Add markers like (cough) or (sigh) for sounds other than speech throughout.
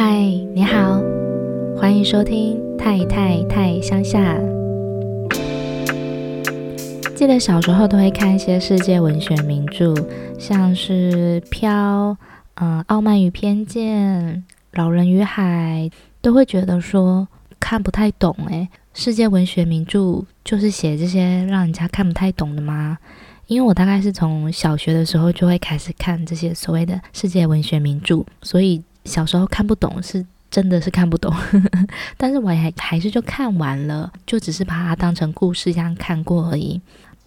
嗨，你好，欢迎收听《太太太乡下》。记得小时候都会看一些世界文学名著，像是《飘》、嗯，《傲慢与偏见》、《老人与海》，都会觉得说看不太懂。诶，世界文学名著就是写这些让人家看不太懂的吗？因为我大概是从小学的时候就会开始看这些所谓的世界文学名著，所以小时候看不懂是真的是看不懂，(laughs) 但是我还还是就看完了，就只是把它当成故事这样看过而已。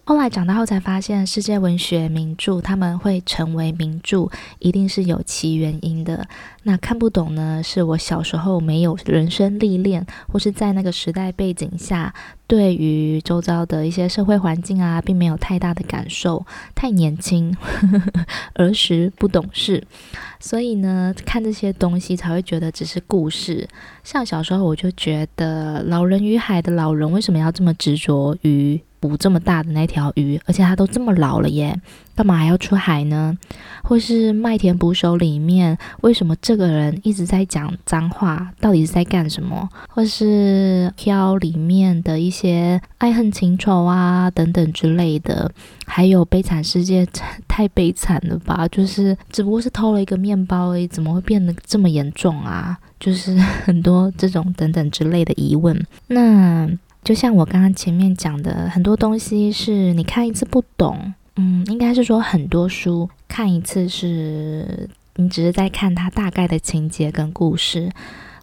后来长大后才发现，世界文学名著他们会成为名著，一定是有其原因的。那看不懂呢，是我小时候没有人生历练，或是在那个时代背景下，对于周遭的一些社会环境啊，并没有太大的感受，太年轻，(laughs) 儿时不懂事，所以呢，看这些东西才会觉得只是故事。像小时候我就觉得，《老人与海》的老人为什么要这么执着于？捕这么大的那条鱼，而且他都这么老了耶，干嘛还要出海呢？或是麦田捕手里面，为什么这个人一直在讲脏话？到底是在干什么？或是飘里面的一些爱恨情仇啊等等之类的，还有悲惨世界，太悲惨了吧？就是只不过是偷了一个面包而已，怎么会变得这么严重啊？就是很多这种等等之类的疑问。那。就像我刚刚前面讲的，很多东西是你看一次不懂，嗯，应该是说很多书看一次是你只是在看它大概的情节跟故事。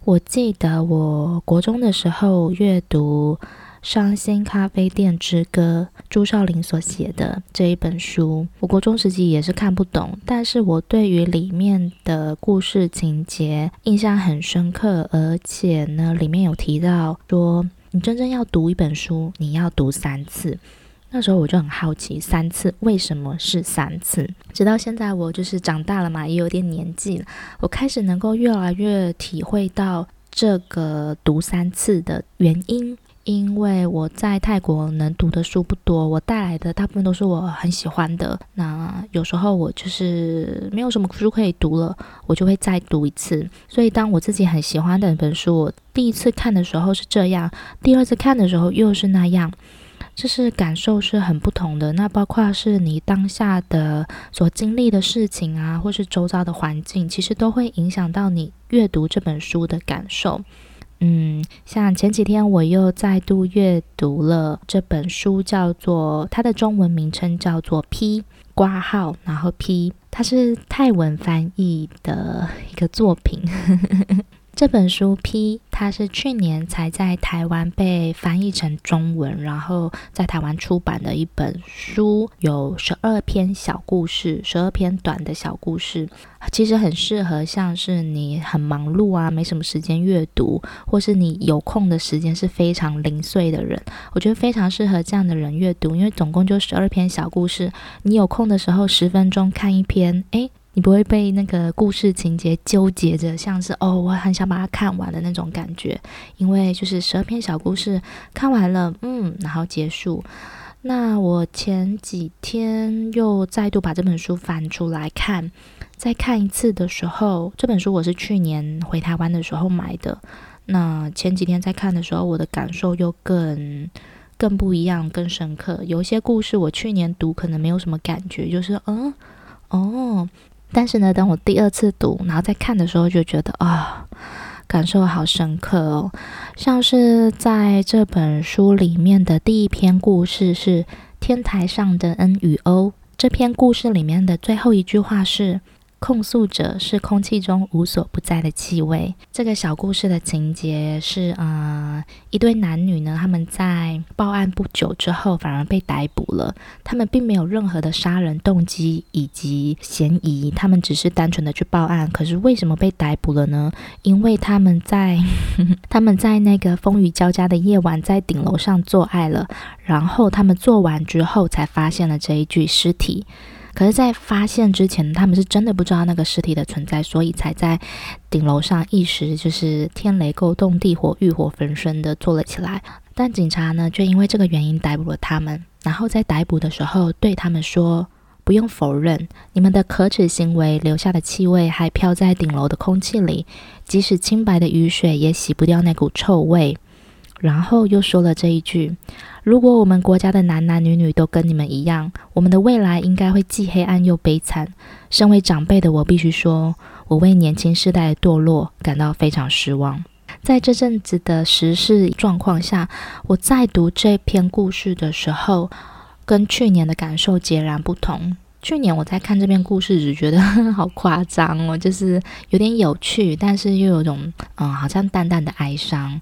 我记得我国中的时候阅读《伤心咖啡店之歌》，朱少林所写的这一本书，我国中时期也是看不懂，但是我对于里面的故事情节印象很深刻，而且呢，里面有提到说。你真正要读一本书，你要读三次。那时候我就很好奇，三次为什么是三次？直到现在，我就是长大了嘛，也有点年纪了，我开始能够越来越体会到这个读三次的原因。因为我在泰国能读的书不多，我带来的大部分都是我很喜欢的。那有时候我就是没有什么书可以读了，我就会再读一次。所以当我自己很喜欢的一本书，我第一次看的时候是这样，第二次看的时候又是那样，就是感受是很不同的。那包括是你当下的所经历的事情啊，或是周遭的环境，其实都会影响到你阅读这本书的感受。嗯，像前几天我又再度阅读了这本书，叫做它的中文名称叫做 P 括号，然后 P，它是泰文翻译的一个作品。这本书 P，它是去年才在台湾被翻译成中文，然后在台湾出版的一本书，有十二篇小故事，十二篇短的小故事，其实很适合像是你很忙碌啊，没什么时间阅读，或是你有空的时间是非常零碎的人，我觉得非常适合这样的人阅读，因为总共就十二篇小故事，你有空的时候十分钟看一篇，诶。你不会被那个故事情节纠结着，像是哦，我很想把它看完的那种感觉，因为就是十二篇小故事看完了，嗯，然后结束。那我前几天又再度把这本书翻出来看，再看一次的时候，这本书我是去年回台湾的时候买的。那前几天在看的时候，我的感受又更更不一样，更深刻。有一些故事我去年读可能没有什么感觉，就是嗯，哦。但是呢，等我第二次读，然后再看的时候，就觉得啊、感受好深刻哦。像是在这本书里面的第一篇故事是《天台上的恩与欧》，这篇故事里面的最后一句话是。控诉者是空气中无所不在的气味。这个小故事的情节是，呃，一对男女呢，他们在报案不久之后，反而被逮捕了。他们并没有任何的杀人动机以及嫌疑，他们只是单纯的去报案。可是为什么被逮捕了呢？因为他们在 (laughs) 他们在那个风雨交加的夜晚，在顶楼上做爱了。然后他们做完之后，才发现了这一具尸体。可是，在发现之前，他们是真的不知道那个尸体的存在，所以才在顶楼上一时就是天雷勾动地火，欲火焚身的做了起来。但警察呢，却因为这个原因逮捕了他们，然后在逮捕的时候对他们说：“不用否认，你们的可耻行为留下的气味还飘在顶楼的空气里，即使清白的雨水也洗不掉那股臭味。然后又说了这一句：“如果我们国家的男男女女都跟你们一样，我们的未来应该会既黑暗又悲惨。”身为长辈的我必须说，我为年轻世代的堕落感到非常失望。在这阵子的时事状况下，我在读这篇故事的时候，跟去年的感受截然不同。去年我在看这篇故事，只觉得 (laughs) 好夸张哦，就是有点有趣，但是又有种嗯，好像淡淡的哀伤。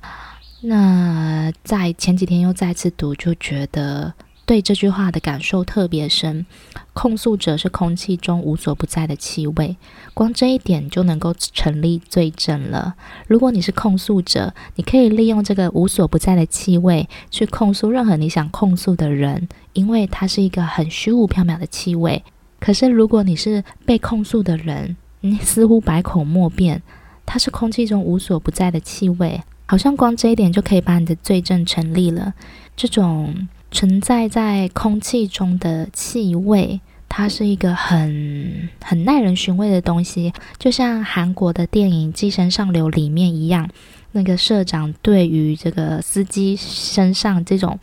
那在前几天又再次读，就觉得对这句话的感受特别深。控诉者是空气中无所不在的气味，光这一点就能够成立罪证了。如果你是控诉者，你可以利用这个无所不在的气味去控诉任何你想控诉的人，因为它是一个很虚无缥缈的气味。可是如果你是被控诉的人，你似乎百口莫辩，它是空气中无所不在的气味。好像光这一点就可以把你的罪证成立了。这种存在在空气中的气味，它是一个很很耐人寻味的东西，就像韩国的电影《寄生上流》里面一样，那个社长对于这个司机身上这种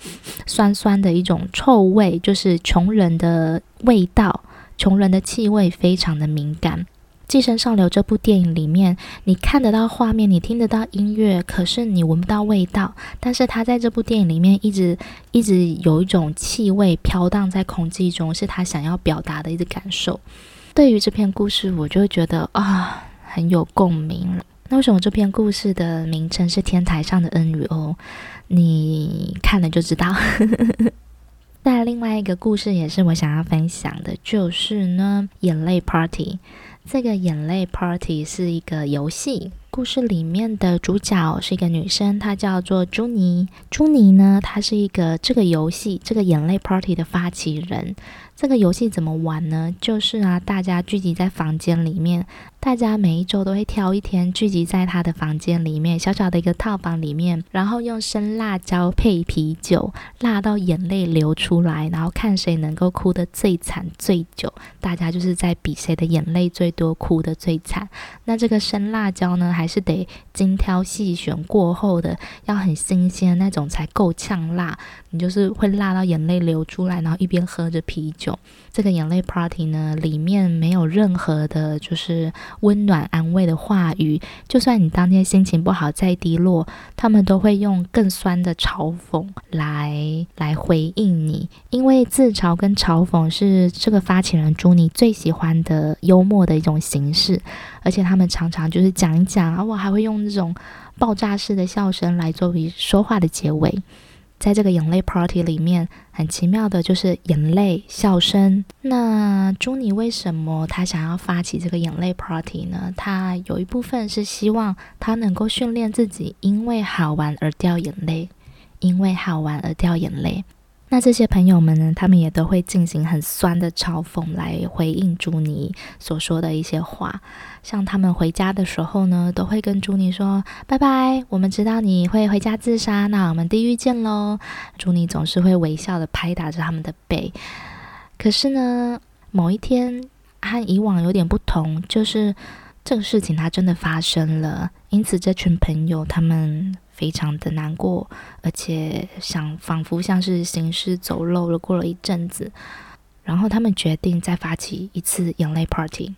酸酸的一种臭味，就是穷人的味道，穷人的气味，非常的敏感。《寄生上流》这部电影里面，你看得到画面，你听得到音乐，可是你闻不到味道。但是他在这部电影里面，一直一直有一种气味飘荡在空气中，是他想要表达的一个感受。对于这篇故事，我就会觉得啊，很有共鸣。那为什么这篇故事的名称是《天台上的恩与欧》？你看了就知道。(laughs) 那另外一个故事也是我想要分享的，就是呢，眼泪 Party。这个眼泪 Party 是一个游戏，故事里面的主角是一个女生，她叫做朱妮。朱妮呢，她是一个这个游戏这个眼泪 Party 的发起人。这个游戏怎么玩呢？就是啊，大家聚集在房间里面。大家每一周都会挑一天聚集在他的房间里面，小小的一个套房里面，然后用生辣椒配啤酒，辣到眼泪流出来，然后看谁能够哭得最惨最久。大家就是在比谁的眼泪最多，哭得最惨。那这个生辣椒呢，还是得精挑细选过后的，要很新鲜的那种才够呛辣。你就是会辣到眼泪流出来，然后一边喝着啤酒。这个眼泪 party 呢，里面没有任何的，就是。温暖安慰的话语，就算你当天心情不好再低落，他们都会用更酸的嘲讽来来回应你，因为自嘲跟嘲讽是这个发起人朱妮最喜欢的幽默的一种形式，而且他们常常就是讲一讲啊，我还会用那种爆炸式的笑声来作为说话的结尾。在这个眼泪 party 里面，很奇妙的就是眼泪、笑声。那朱妮为什么她想要发起这个眼泪 party 呢？她有一部分是希望她能够训练自己，因为好玩而掉眼泪，因为好玩而掉眼泪。那这些朋友们呢，他们也都会进行很酸的嘲讽来回应朱妮所说的一些话。像他们回家的时候呢，都会跟朱妮说：“拜拜，我们知道你会回家自杀，那我们地狱见喽。”朱妮总是会微笑的拍打着他们的背。可是呢，某一天和以往有点不同，就是这个事情它真的发生了，因此这群朋友他们。非常的难过，而且想仿佛像是行尸走肉了。过了一阵子，然后他们决定再发起一次眼泪 party。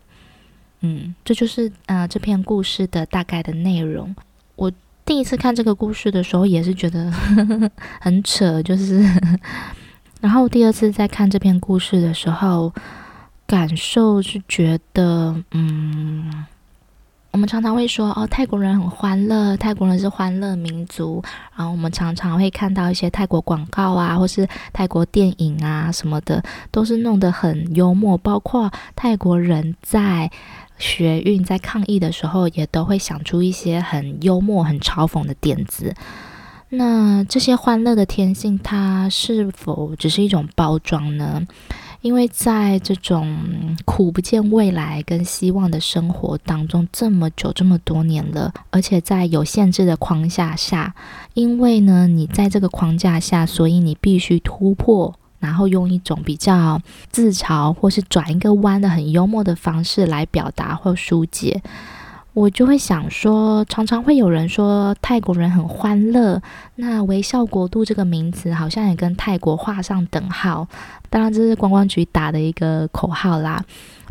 嗯，这就是呃这篇故事的大概的内容。我第一次看这个故事的时候，也是觉得 (laughs) 很扯，就是。(laughs) 然后第二次再看这篇故事的时候，感受是觉得嗯。我们常常会说哦，泰国人很欢乐，泰国人是欢乐民族。然后我们常常会看到一些泰国广告啊，或是泰国电影啊什么的，都是弄得很幽默。包括泰国人在学运、在抗议的时候，也都会想出一些很幽默、很嘲讽的点子。那这些欢乐的天性，它是否只是一种包装呢？因为在这种苦不见未来跟希望的生活当中，这么久这么多年了，而且在有限制的框架下，因为呢，你在这个框架下，所以你必须突破。然后用一种比较自嘲或是转一个弯的很幽默的方式来表达或疏解。我就会想说，常常会有人说泰国人很欢乐，那微笑国度这个名词好像也跟泰国画上等号。当然，这是观光局打的一个口号啦。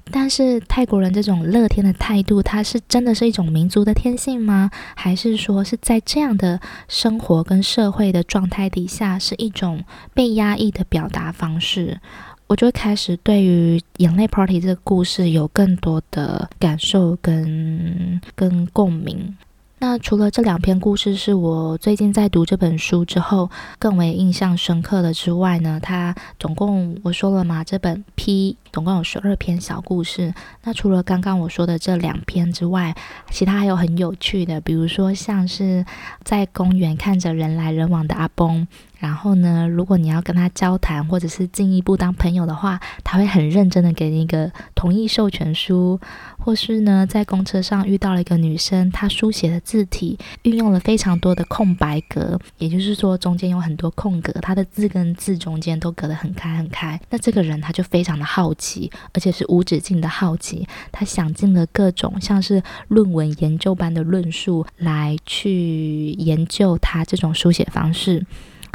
但是泰国人这种乐天的态度，它是真的是一种民族的天性吗？还是说是在这样的生活跟社会的状态底下，是一种被压抑的表达方式？我就开始对于眼泪 Party 这个故事有更多的感受跟跟共鸣。那除了这两篇故事是我最近在读这本书之后更为印象深刻的之外呢，它总共我说了嘛，这本 P 总共有十二篇小故事。那除了刚刚我说的这两篇之外，其他还有很有趣的，比如说像是在公园看着人来人往的阿崩。然后呢，如果你要跟他交谈，或者是进一步当朋友的话，他会很认真的给你一个同意授权书。或是呢，在公车上遇到了一个女生，她书写的字体运用了非常多的空白格，也就是说中间有很多空格，她的字跟字中间都隔得很开很开。那这个人他就非常的好奇，而且是无止境的好奇，他想尽了各种像是论文研究般的论述来去研究他这种书写方式。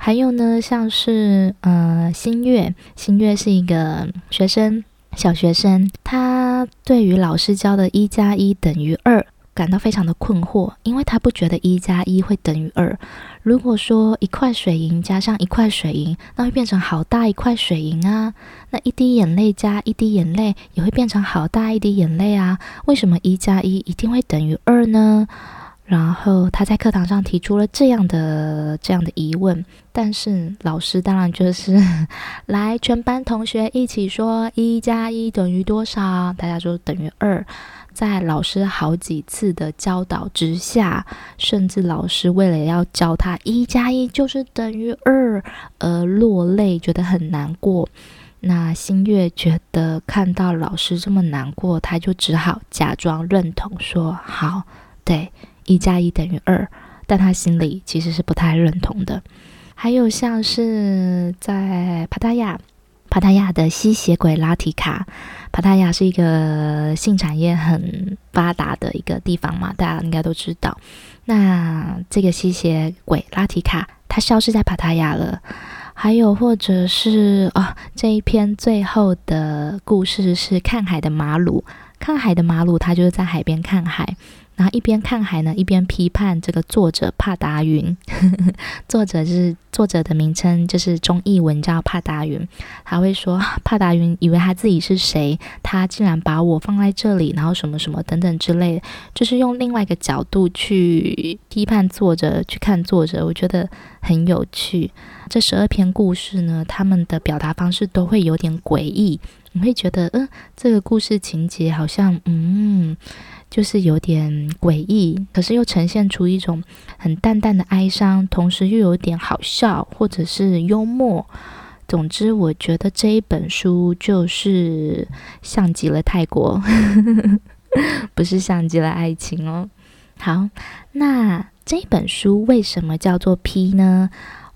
还有呢，像是呃，新月，新月是一个学生，小学生，他对于老师教的一加一等于二感到非常的困惑，因为他不觉得一加一会等于二。如果说一块水银加上一块水银，那会变成好大一块水银啊。那一滴眼泪加一滴眼泪也会变成好大一滴眼泪啊。为什么一加一一定会等于二呢？然后他在课堂上提出了这样的这样的疑问，但是老师当然就是 (laughs) 来，全班同学一起说一加一等于多少？大家说等于二。在老师好几次的教导之下，甚至老师为了要教他一加一就是等于二而落泪，觉得很难过。那新月觉得看到老师这么难过，他就只好假装认同说好，对。一加一等于二，但他心里其实是不太认同的。还有像是在帕塔亚，帕塔亚的吸血鬼拉提卡，帕塔亚是一个性产业很发达的一个地方嘛，大家应该都知道。那这个吸血鬼拉提卡，它消失在帕塔亚了。还有或者是啊、哦，这一篇最后的故事是看海的马鲁，看海的马鲁，他就是在海边看海。然后一边看海呢，一边批判这个作者帕达云。(laughs) 作者是作者的名称，就是中译文叫帕达云。他会说 (laughs) 帕达云以为他自己是谁，他竟然把我放在这里，然后什么什么等等之类的，就是用另外一个角度去批判作者，去看作者，我觉得很有趣。这十二篇故事呢，他们的表达方式都会有点诡异，你会觉得，嗯、这个故事情节好像，嗯。就是有点诡异，可是又呈现出一种很淡淡的哀伤，同时又有点好笑或者是幽默。总之，我觉得这一本书就是像极了泰国，(laughs) 不是像极了爱情哦。好，那这本书为什么叫做 P 呢？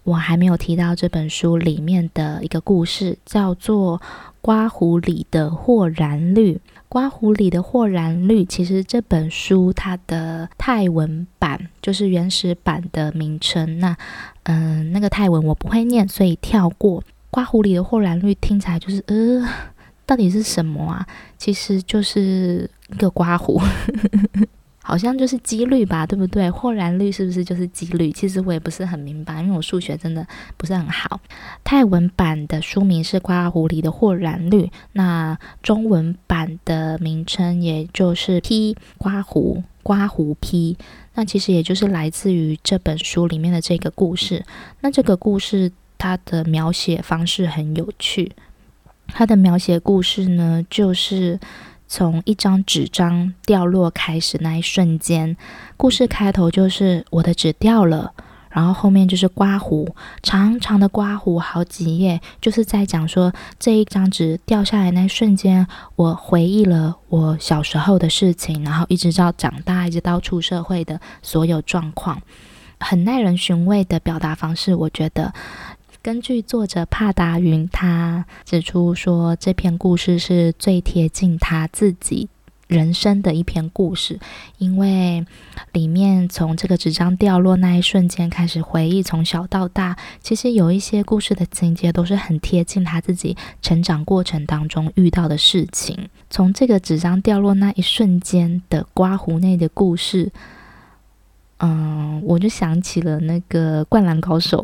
我还没有提到这本书里面的一个故事，叫做《刮胡里的豁然绿》。刮胡里的霍然绿，其实这本书它的泰文版就是原始版的名称。那，嗯、那个泰文我不会念，所以跳过。刮胡里的霍然绿听起来就是呃，到底是什么啊？其实就是一个刮胡。好像就是几率吧，对不对？豁然率是不是就是几率？其实我也不是很明白，因为我数学真的不是很好。泰文版的书名是《刮胡里的豁然率》，那中文版的名称也就是 P 刮胡刮胡 P，那其实也就是来自于这本书里面的这个故事。那这个故事它的描写方式很有趣，它的描写故事呢就是。从一张纸张掉落开始那一瞬间，故事开头就是我的纸掉了，然后后面就是刮胡，长长的刮胡，好几页，就是在讲说这一张纸掉下来那一瞬间，我回忆了我小时候的事情，然后一直到长大，一直到出社会的所有状况，很耐人寻味的表达方式，我觉得。根据作者帕达云，他指出说，这篇故事是最贴近他自己人生的一篇故事，因为里面从这个纸张掉落那一瞬间开始回忆，从小到大，其实有一些故事的情节都是很贴近他自己成长过程当中遇到的事情。从这个纸张掉落那一瞬间的刮胡内的故事，嗯，我就想起了那个《灌篮高手》。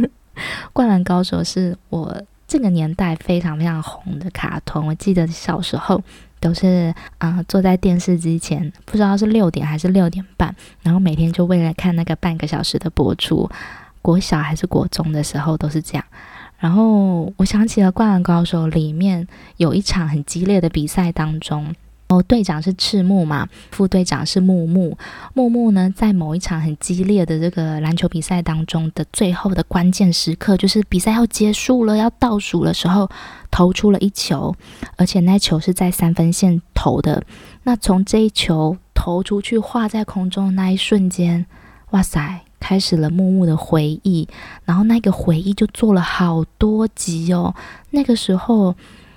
《(laughs) 灌篮高手》是我这个年代非常非常红的卡通，我记得小时候。都是啊、坐在电视机前，不知道是六点还是六点半，然后每天就为了看那个半个小时的播出。国小还是国中的时候都是这样。然后我想起了《灌篮高手》里面有一场很激烈的比赛当中。哦，队长是赤木嘛，副队长是木木。木木呢，在某一场很激烈的这个篮球比赛当中的最后的关键时刻，就是比赛要结束了，要倒数的时候，投出了一球，而且那球是在三分线投的。那从这一球投出去，画在空中的那一瞬间，哇塞，开始了木木的回忆。然后那个回忆就做了好多集哦。那个时候。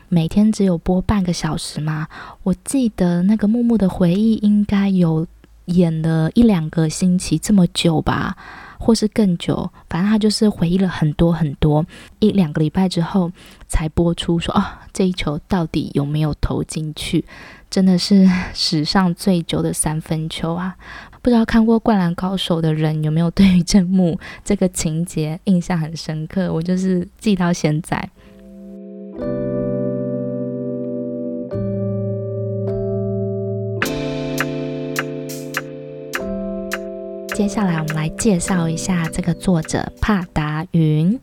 每天只有播半个小时吗，我记得那个木木的回忆应该有演了一两个星期这么久吧，或是更久。反正他就是回忆了很多很多，一两个礼拜之后才播出说，说啊，这一球到底有没有投进去？真的是史上最久的三分球啊！不知道看过《灌篮高手》的人有没有对于这幕这个情节印象很深刻？我就是记到现在。接下来，我们来介绍一下这个作者帕达云。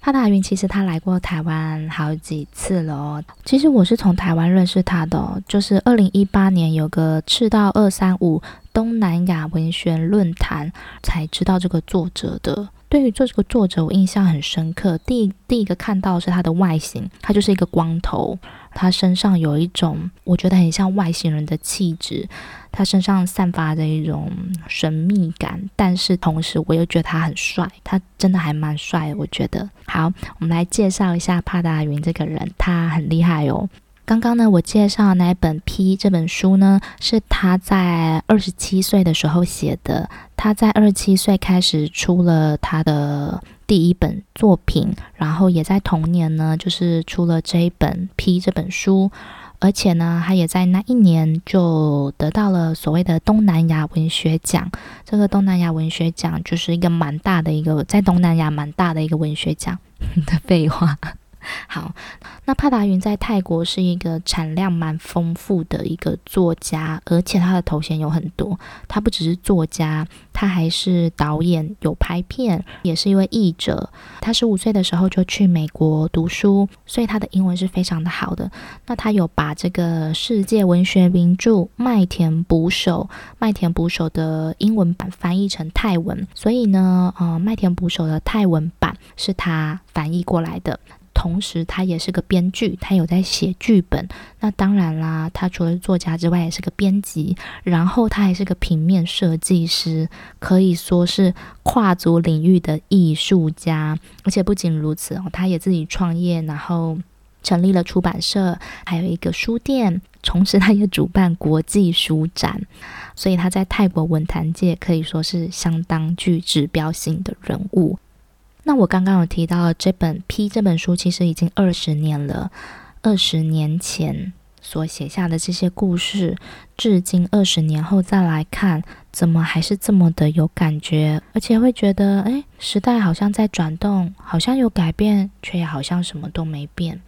帕达云其实他来过台湾好几次了哦。其实我是从台湾认识他的，就是二零一八年有个赤道二三五东南亚文学论坛才知道这个作者的。对于这个作者，我印象很深刻。第一第一个看到是他的外形，他就是一个光头。他身上有一种我觉得很像外星人的气质，他身上散发着一种神秘感，但是同时我又觉得他很帅，他真的还蛮帅，我觉得。好，我们来介绍一下帕达云这个人，他很厉害哦。刚刚呢，我介绍的那一本《P》这本书呢，是他在二十七岁的时候写的。他在二十七岁开始出了他的。第一本作品，然后也在同年呢，就是出了这一本《P》这本书，而且呢，他也在那一年就得到了所谓的东南亚文学奖。这个东南亚文学奖就是一个蛮大的一个，在东南亚蛮大的一个文学奖的废话。好，那帕达云在泰国是一个产量蛮丰富的一个作家，而且他的头衔有很多。他不只是作家，他还是导演，有拍片，也是一位译者。他十五岁的时候就去美国读书，所以他的英文是非常的好的。那他有把这个世界文学名著《麦田捕手》《麦田捕手》的英文版翻译成泰文，所以呢，呃，《麦田捕手》的泰文版是他翻译过来的。同时，他也是个编剧，他有在写剧本。那当然啦，他除了作家之外，也是个编辑。然后，他还是个平面设计师，可以说是跨足领域的艺术家。而且不仅如此哦，他也自己创业，然后成立了出版社，还有一个书店。同时，他也主办国际书展，所以他在泰国文坛界可以说是相当具指标性的人物。那我刚刚有提到这本《P》这本书，其实已经二十年了。二十年前所写下的这些故事，至今二十年后再来看，怎么还是这么的有感觉？而且会觉得，哎，时代好像在转动，好像有改变，却也好像什么都没变。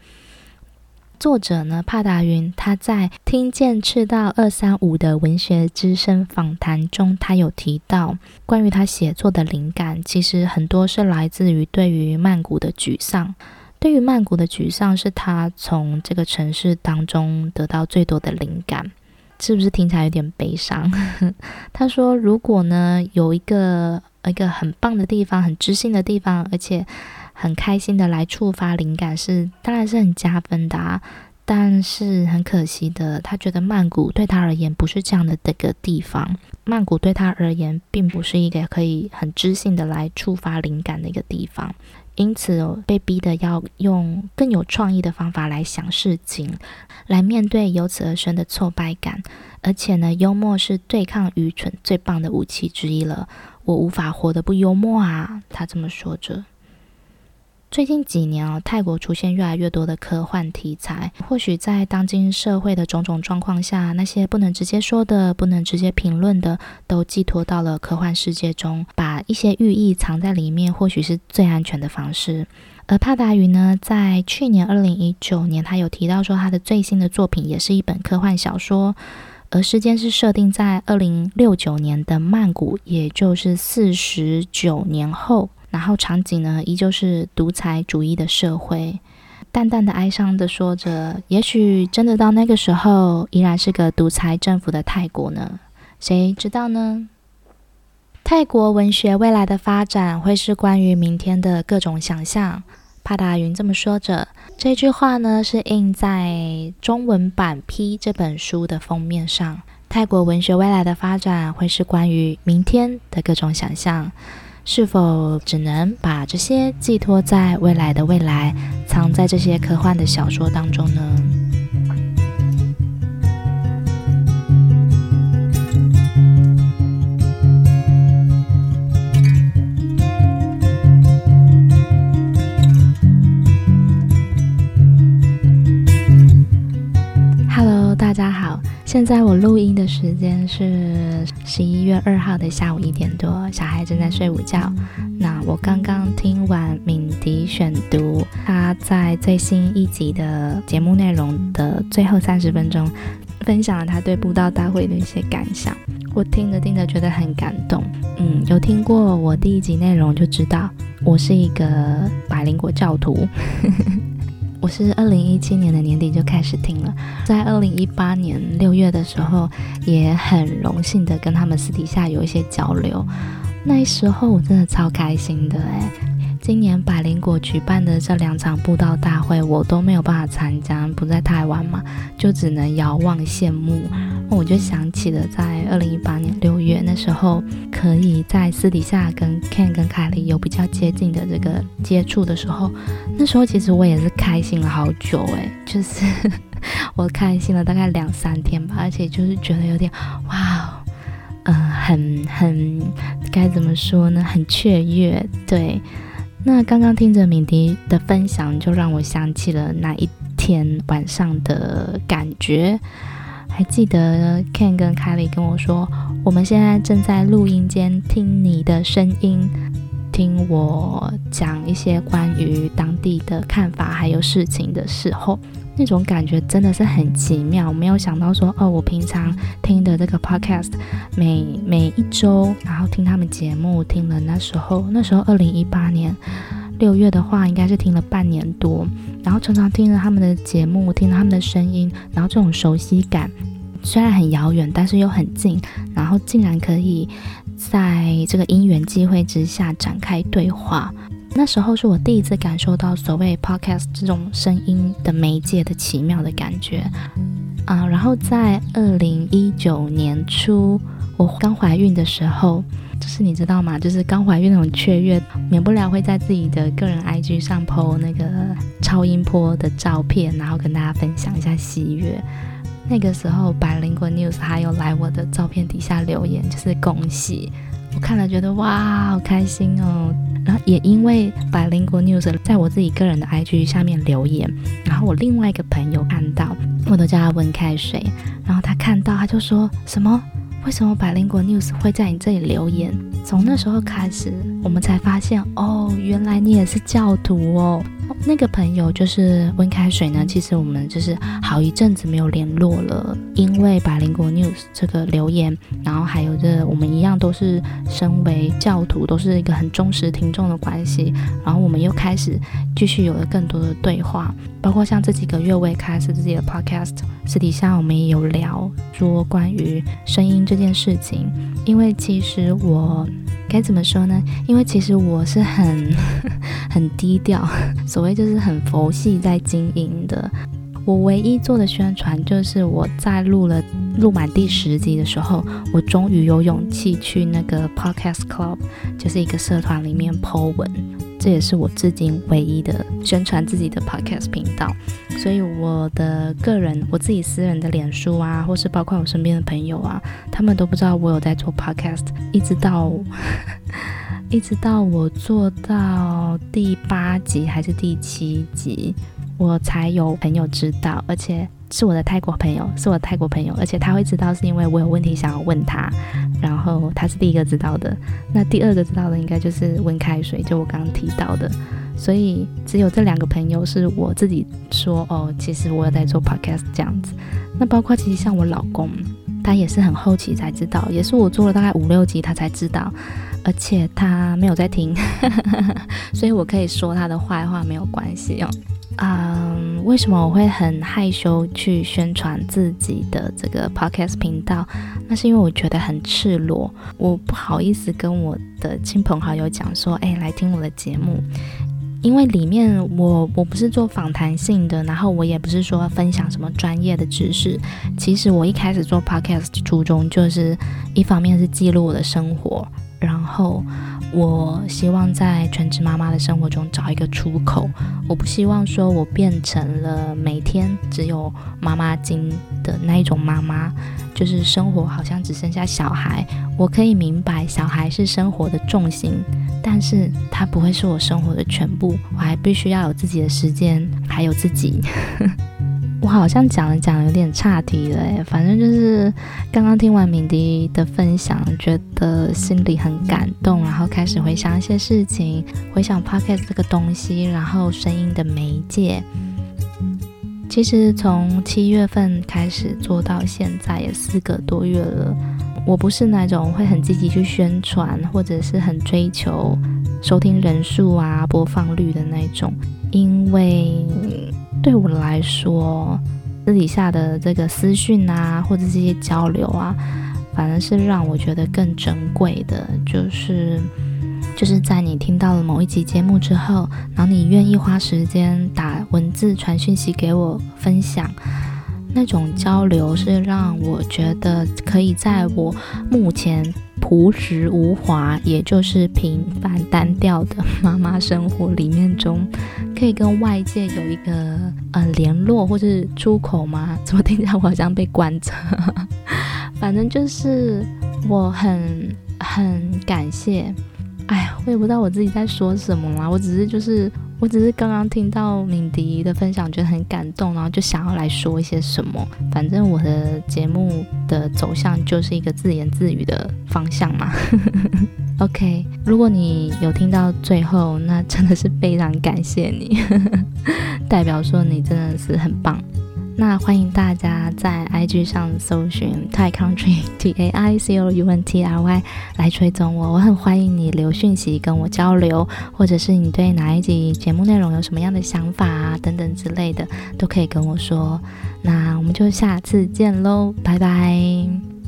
作者呢，帕达云，他在听见赤道二三五的文学之声访谈中，他有提到关于他写作的灵感，其实很多是来自于对于曼谷的沮丧。对于曼谷的沮丧，是他从这个城市当中得到最多的灵感。是不是听起来有点悲伤？(laughs) 他说，如果呢，有一个一个很棒的地方，很知性的地方，而且。很开心的来触发灵感是，当然是很加分的啊。但是很可惜的，他觉得曼谷对他而言不是这样的这个地方。曼谷对他而言，并不是一个可以很知性的来触发灵感的一个地方，因此被逼得要用更有创意的方法来想事情，来面对由此而生的挫败感。而且呢，幽默是对抗愚蠢最棒的武器之一了。我无法活得不幽默啊，他这么说着。最近几年哦，泰国出现越来越多的科幻题材。或许在当今社会的种种状况下，那些不能直接说的、不能直接评论的，都寄托到了科幻世界中，把一些寓意藏在里面，或许是最安全的方式。而帕达云呢，在去年二零一九年，他有提到说，他的最新的作品也是一本科幻小说，而时间是设定在二零六九年的曼谷，也就是四十九年后。然后场景呢，依旧是独裁主义的社会，淡淡的哀伤的说着，也许真的到那个时候，依然是个独裁政府的泰国呢？谁知道呢？泰国文学未来的发展会是关于明天的各种想象。帕达云这么说着，这句话呢是印在中文版《P》这本书的封面上。泰国文学未来的发展会是关于明天的各种想象。是否只能把这些寄托在未来的未来，藏在这些科幻的小说当中呢？大家好，现在我录音的时间是十一月二号的下午一点多，小孩正在睡午觉。那我刚刚听完敏迪选读，他在最新一集的节目内容的最后三十分钟，分享了他对布道大会的一些感想。我听着听着觉得很感动。嗯，有听过我第一集内容就知道，我是一个百灵果教徒。我是二零一七年的年底就开始听了，在二零一八年六月的时候，也很荣幸的跟他们私底下有一些交流。那时候我真的超开心的哎！今年百灵果举办的这两场布道大会，我都没有办法参加，不在台湾嘛，就只能遥望羡慕。我就想起了在二零一八年六月那时候，可以在私底下跟 Ken 跟凯莉有比较接近的这个接触的时候，那时候其实我也是开心了好久诶，就是 (laughs) 我开心了大概两三天吧，而且就是觉得有点哇，嗯、很很该怎么说呢，很雀跃。对，那刚刚听着敏迪的分享，就让我想起了那一天晚上的感觉。还记得 Ken 跟凯里跟我说，我们现在正在录音间听你的声音，听我讲一些关于当地的看法还有事情的时候，那种感觉真的是很奇妙。没有想到说，哦，我平常听的这个 Podcast，每每一周，然后听他们节目，听了那时候，那时候二零一八年。六月的话，应该是听了半年多，然后常常听着他们的节目，听着他们的声音，然后这种熟悉感虽然很遥远，但是又很近，然后竟然可以在这个因缘际会之下展开对话。那时候是我第一次感受到所谓 podcast 这种声音的媒介的奇妙的感觉啊。然后在二零一九年初，我刚怀孕的时候。就是你知道吗？就是刚怀孕那种雀跃，免不了会在自己的个人 IG 上 po 那个超音波的照片，然后跟大家分享一下喜悦。那个时候，百灵果 News 还有来我的照片底下留言，就是恭喜。我看了觉得哇，好开心哦。然后也因为百灵果 News 在我自己个人的 IG 下面留言，然后我另外一个朋友看到，我都叫他温开水，然后他看到他就说什么？为什么百灵果 News 会在你这里留言？从那时候开始，我们才发现哦，原来你也是教徒哦。那个朋友就是温开水呢，其实我们就是好一阵子没有联络了，因为百灵果 News 这个留言，然后还有这我们一样都是身为教徒，都是一个很忠实听众的关系，然后我们又开始继续有了更多的对话，包括像这几个月我也开始自己的 podcast，私底下我们也有聊说关于声音这件事情，因为其实我。该怎么说呢？因为其实我是很 (laughs) 很低调，所谓就是很佛系在经营的。我唯一做的宣传就是我在录了录满第十集的时候，我终于有勇气去那个 Podcast Club，就是一个社团里面 po 文。这也是我至今唯一的宣传自己的 Podcast 频道。所以我的个人，我自己私人的脸书啊，或是包括我身边的朋友啊，他们都不知道我有在做 Podcast，一直到 (laughs) 一直到我做到第八集还是第七集，我才有朋友知道，而且。是我的泰国朋友，是我的泰国朋友，而且他会知道是因为我有问题想要问他，然后他是第一个知道的。那第二个知道的应该就是温开水，就我刚刚提到的。所以只有这两个朋友是我自己说哦，其实我有在做 podcast 这样子。那包括其实像我老公，他也是很后期才知道，也是我做了大概五六集他才知道，而且他没有在听，(laughs) 所以我可以说他的坏话没有关系哦。嗯，为什么我会很害羞去宣传自己的这个 podcast 频道？那是因为我觉得很赤裸，我不好意思跟我的亲朋好友讲说，哎，来听我的节目，因为里面我我不是做访谈性的，然后我也不是说分享什么专业的知识。其实我一开始做 podcast 初衷就是一方面是记录我的生活，然后。我希望在全职妈妈的生活中找一个出口。我不希望说我变成了每天只有妈妈经的那一种妈妈，就是生活好像只剩下小孩。我可以明白小孩是生活的重心，但是他不会是我生活的全部。我还必须要有自己的时间，还有自己。我好像讲了讲有点岔题了诶，反正就是刚刚听完敏迪的分享，觉得心里很感动，然后开始回想一些事情，回想 Podcast 这个东西，然后声音的媒介。其实从七月份开始做到现在也四个多月了，我不是那种会很积极去宣传，或者是很追求收听人数啊、播放率的那种，因为。对我来说，私底下的这个私讯啊，或者这些交流啊，反而是让我觉得更珍贵的，就是就是在你听到了某一集节目之后，然后你愿意花时间打文字传讯息给我分享，那种交流是让我觉得可以在我目前。朴实无华，也就是平凡单调的 (laughs) 妈妈生活里面中，可以跟外界有一个呃联络或是出口吗？怎么听起来我好像被关着？(laughs) 反正就是我很很感谢。哎呀，我也不知道我自己在说什么啦，我只是就是。我只是刚刚听到敏迪的分享，觉得很感动，然后就想要来说一些什么。反正我的节目的走向就是一个自言自语的方向嘛。(laughs) OK，如果你有听到最后，那真的是非常感谢你，(laughs) 代表说你真的是很棒。那欢迎大家在 IG 上搜寻 Tai Country T A I C O U N T R Y 来追踪我，我很欢迎你留讯息跟我交流，或者是你对哪一集节目内容有什么样的想法啊等等之类的，都可以跟我说。那我们就下次见喽，拜拜。